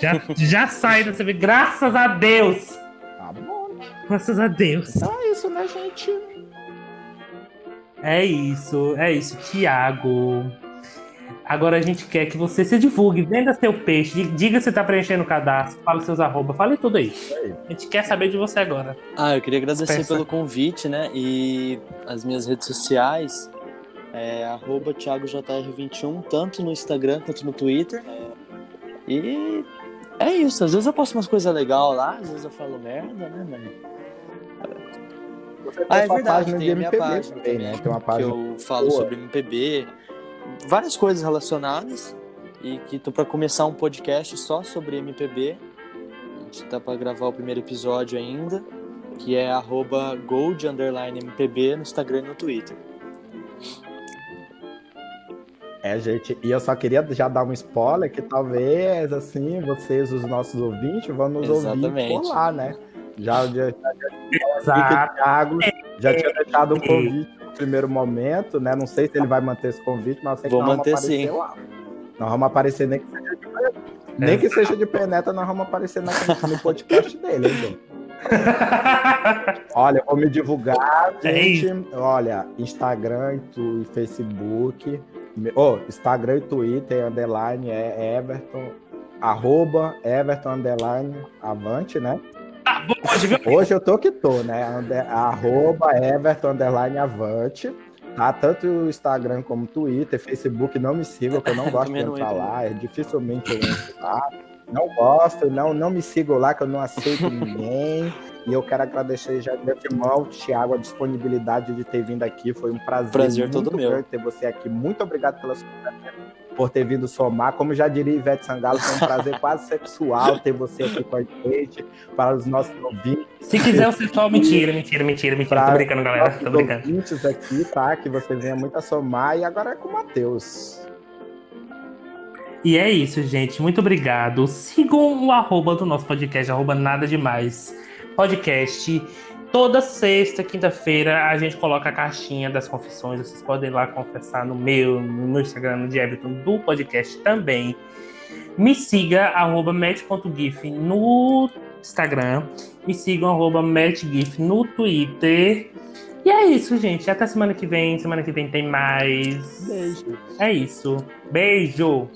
Já, já saí dessa vida. Graças a Deus. Tá bom. Graças a Deus. Então é isso, né, gente? É isso, é isso, Tiago. Agora a gente quer que você se divulgue, venda seu peixe, diga se está preenchendo o cadastro, fala seus arroba, fale tudo aí. A gente quer saber de você agora. Ah, eu queria agradecer Peça. pelo convite, né? E as minhas redes sociais é arroba ThiagoJR21, tanto no Instagram quanto no Twitter. E é isso, às vezes eu posto umas coisas legais lá, às vezes eu falo merda, né, mano? ah, é verdade, tem a minha página também, né? Tem uma página que eu falo boa. sobre MPB, várias coisas relacionadas e que tô para começar um podcast só sobre MPB. A gente tá para gravar o primeiro episódio ainda, que é @gold_mpb no Instagram e no Twitter. É, gente, e eu só queria já dar um spoiler que talvez, assim, vocês, os nossos ouvintes, vão nos Exatamente. ouvir por lá, né? Já, já, já, Thiago já tinha deixado um convite no primeiro momento, né? Não sei se ele vai manter esse convite, mas eu sei Vou que nós manter vamos aparecer sim. lá. Nós vamos aparecer nem que seja de penetra. Nem que seja de penetra, nós vamos aparecer no podcast dele, hein, Olha, eu vou me divulgar, é gente. Olha, Instagram e Facebook. Oh, Instagram e Twitter, underline é Everton, arroba Everton, underline, avante, né? Hoje eu tô que tô, né? Arroba Everton Underline Avante. Tá? Tanto o Instagram como o Twitter, Facebook, não me sigam, que eu não gosto de entrar lá. É dificilmente eu entro lá. Não gosto, não, não me sigam lá, que eu não aceito ninguém. E eu quero agradecer já de antemão, Thiago, a disponibilidade de ter vindo aqui. Foi um prazer, prazer todo meu. ter você aqui. Muito obrigado pela sua por ter vindo somar. Como já diria Ivete Sangalo, foi um prazer quase sexual ter você aqui com a gente, para os nossos ouvintes. Se quiser, você só mentira, mentira, mentira, mentira. Pra tô brincando, galera. Tô brincando. ouvintes aqui, tá? Que você venha muito a somar. E agora é com o Matheus. E é isso, gente. Muito obrigado. Sigam o arroba do nosso podcast, arroba nada demais. Podcast. Toda sexta, quinta-feira, a gente coloca a caixinha das confissões. Vocês podem ir lá confessar no meu, no meu Instagram, no de Everton, do podcast também. Me siga, arroba match.gif no Instagram. Me sigam, arroba matchgif no Twitter. E é isso, gente. Até semana que vem. Semana que vem tem mais. Beijo. É isso. Beijo.